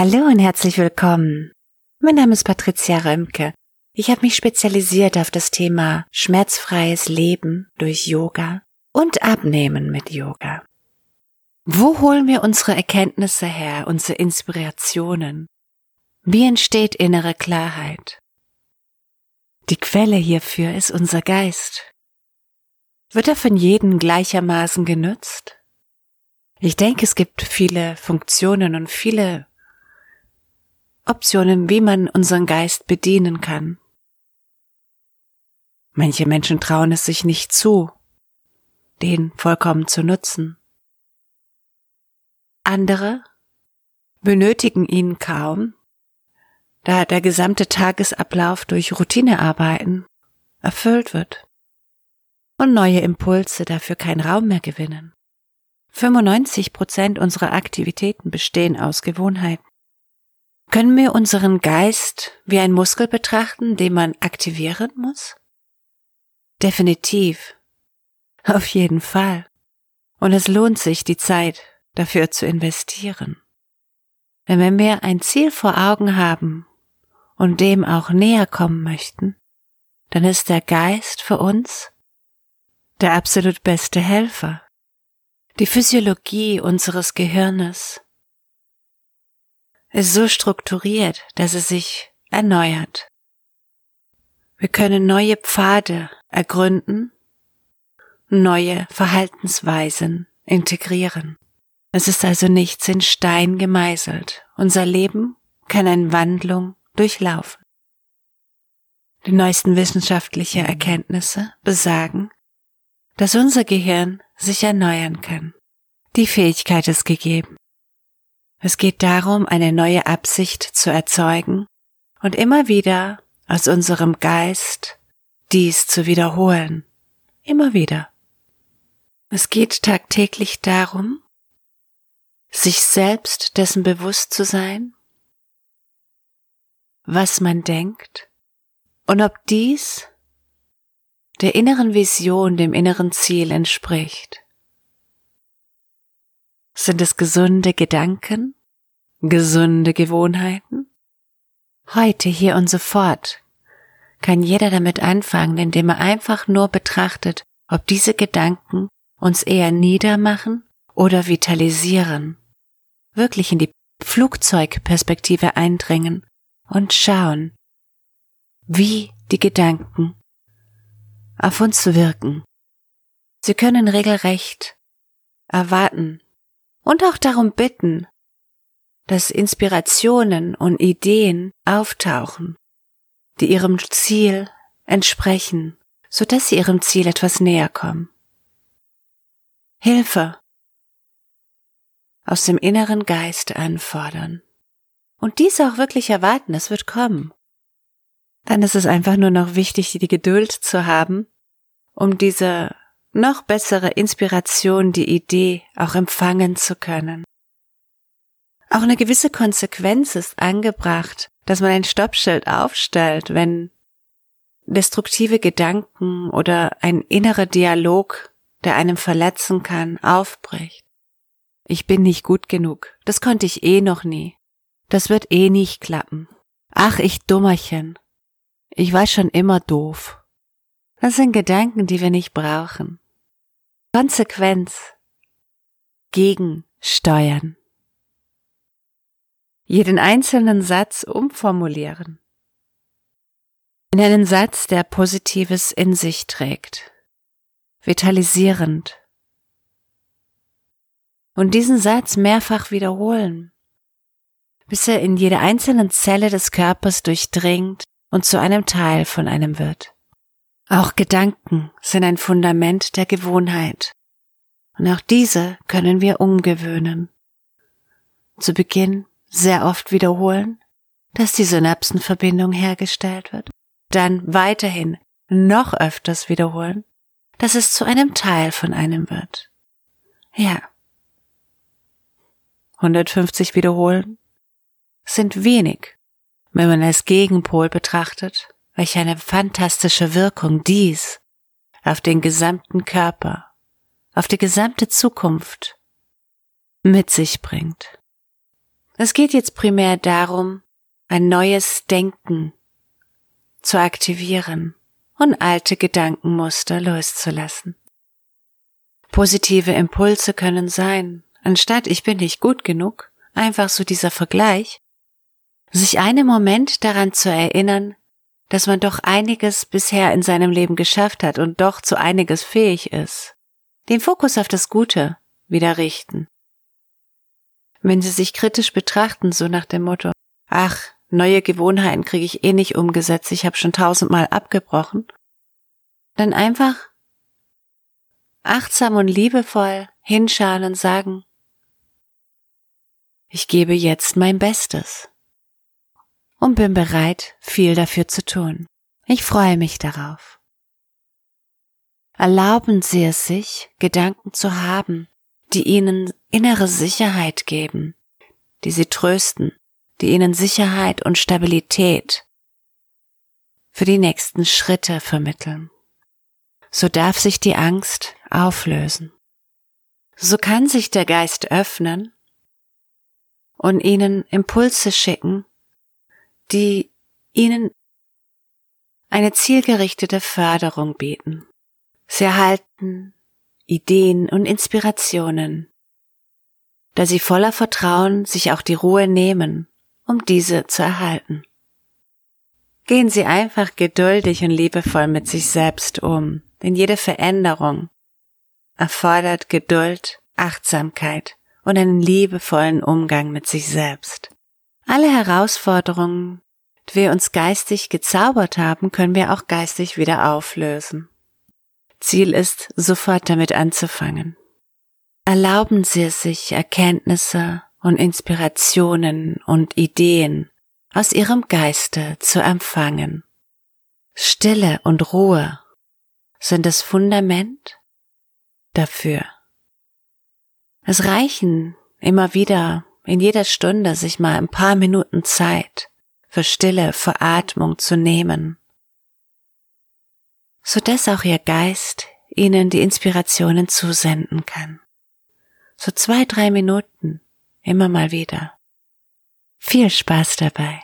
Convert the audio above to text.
Hallo und herzlich willkommen. Mein Name ist Patricia Römke. Ich habe mich spezialisiert auf das Thema schmerzfreies Leben durch Yoga und Abnehmen mit Yoga. Wo holen wir unsere Erkenntnisse her, unsere Inspirationen? Wie entsteht innere Klarheit? Die Quelle hierfür ist unser Geist. Wird er von jedem gleichermaßen genutzt? Ich denke, es gibt viele Funktionen und viele Optionen, wie man unseren Geist bedienen kann. Manche Menschen trauen es sich nicht zu, den vollkommen zu nutzen. Andere benötigen ihn kaum, da der gesamte Tagesablauf durch Routinearbeiten erfüllt wird und neue Impulse dafür keinen Raum mehr gewinnen. 95 Prozent unserer Aktivitäten bestehen aus Gewohnheiten. Können wir unseren Geist wie ein Muskel betrachten, den man aktivieren muss? Definitiv. Auf jeden Fall. Und es lohnt sich, die Zeit dafür zu investieren. Denn wenn wir ein Ziel vor Augen haben und dem auch näher kommen möchten, dann ist der Geist für uns der absolut beste Helfer. Die Physiologie unseres Gehirnes ist so strukturiert, dass es sich erneuert. Wir können neue Pfade ergründen, neue Verhaltensweisen integrieren. Es ist also nichts in Stein gemeißelt. Unser Leben kann eine Wandlung durchlaufen. Die neuesten wissenschaftlichen Erkenntnisse besagen, dass unser Gehirn sich erneuern kann. Die Fähigkeit ist gegeben. Es geht darum, eine neue Absicht zu erzeugen und immer wieder aus unserem Geist dies zu wiederholen. Immer wieder. Es geht tagtäglich darum, sich selbst dessen bewusst zu sein, was man denkt und ob dies der inneren Vision, dem inneren Ziel entspricht. Sind es gesunde Gedanken? Gesunde Gewohnheiten? Heute, hier und sofort kann jeder damit anfangen, indem er einfach nur betrachtet, ob diese Gedanken uns eher niedermachen oder vitalisieren. Wirklich in die Flugzeugperspektive eindringen und schauen, wie die Gedanken auf uns wirken. Sie können regelrecht erwarten, und auch darum bitten, dass Inspirationen und Ideen auftauchen, die ihrem Ziel entsprechen, so dass sie ihrem Ziel etwas näher kommen. Hilfe aus dem inneren Geist anfordern und dies auch wirklich erwarten, es wird kommen. Dann ist es einfach nur noch wichtig, die Geduld zu haben, um diese noch bessere Inspiration, die Idee auch empfangen zu können. Auch eine gewisse Konsequenz ist angebracht, dass man ein Stoppschild aufstellt, wenn destruktive Gedanken oder ein innerer Dialog, der einem verletzen kann, aufbricht. Ich bin nicht gut genug. Das konnte ich eh noch nie. Das wird eh nicht klappen. Ach, ich Dummerchen. Ich war schon immer doof. Das sind Gedanken, die wir nicht brauchen. Konsequenz. Gegensteuern. Jeden einzelnen Satz umformulieren. In einen Satz, der Positives in sich trägt. Vitalisierend. Und diesen Satz mehrfach wiederholen, bis er in jede einzelne Zelle des Körpers durchdringt und zu einem Teil von einem wird. Auch Gedanken sind ein Fundament der Gewohnheit. Und auch diese können wir umgewöhnen. Zu Beginn sehr oft wiederholen, dass die Synapsenverbindung hergestellt wird. Dann weiterhin noch öfters wiederholen, dass es zu einem Teil von einem wird. Ja. 150 wiederholen sind wenig, wenn man als Gegenpol betrachtet, welch eine fantastische Wirkung dies auf den gesamten Körper, auf die gesamte Zukunft mit sich bringt. Es geht jetzt primär darum, ein neues Denken zu aktivieren und alte Gedankenmuster loszulassen. Positive Impulse können sein, anstatt ich bin nicht gut genug, einfach so dieser Vergleich, sich einen Moment daran zu erinnern, dass man doch einiges bisher in seinem Leben geschafft hat und doch zu einiges fähig ist. Den Fokus auf das Gute wieder richten. Wenn Sie sich kritisch betrachten, so nach dem Motto, ach, neue Gewohnheiten kriege ich eh nicht umgesetzt, ich habe schon tausendmal abgebrochen, dann einfach achtsam und liebevoll hinschauen und sagen, ich gebe jetzt mein Bestes und bin bereit, viel dafür zu tun. Ich freue mich darauf. Erlauben Sie es sich, Gedanken zu haben, die Ihnen innere Sicherheit geben, die Sie trösten, die Ihnen Sicherheit und Stabilität für die nächsten Schritte vermitteln. So darf sich die Angst auflösen. So kann sich der Geist öffnen und Ihnen Impulse schicken, die ihnen eine zielgerichtete Förderung bieten. Sie erhalten Ideen und Inspirationen, da sie voller Vertrauen sich auch die Ruhe nehmen, um diese zu erhalten. Gehen Sie einfach geduldig und liebevoll mit sich selbst um, denn jede Veränderung erfordert Geduld, Achtsamkeit und einen liebevollen Umgang mit sich selbst. Alle Herausforderungen, die wir uns geistig gezaubert haben, können wir auch geistig wieder auflösen. Ziel ist, sofort damit anzufangen. Erlauben Sie es sich, Erkenntnisse und Inspirationen und Ideen aus Ihrem Geiste zu empfangen. Stille und Ruhe sind das Fundament dafür. Es reichen immer wieder in jeder Stunde sich mal ein paar Minuten Zeit für Stille, für Atmung zu nehmen, so dass auch Ihr Geist Ihnen die Inspirationen zusenden kann. So zwei, drei Minuten, immer mal wieder. Viel Spaß dabei.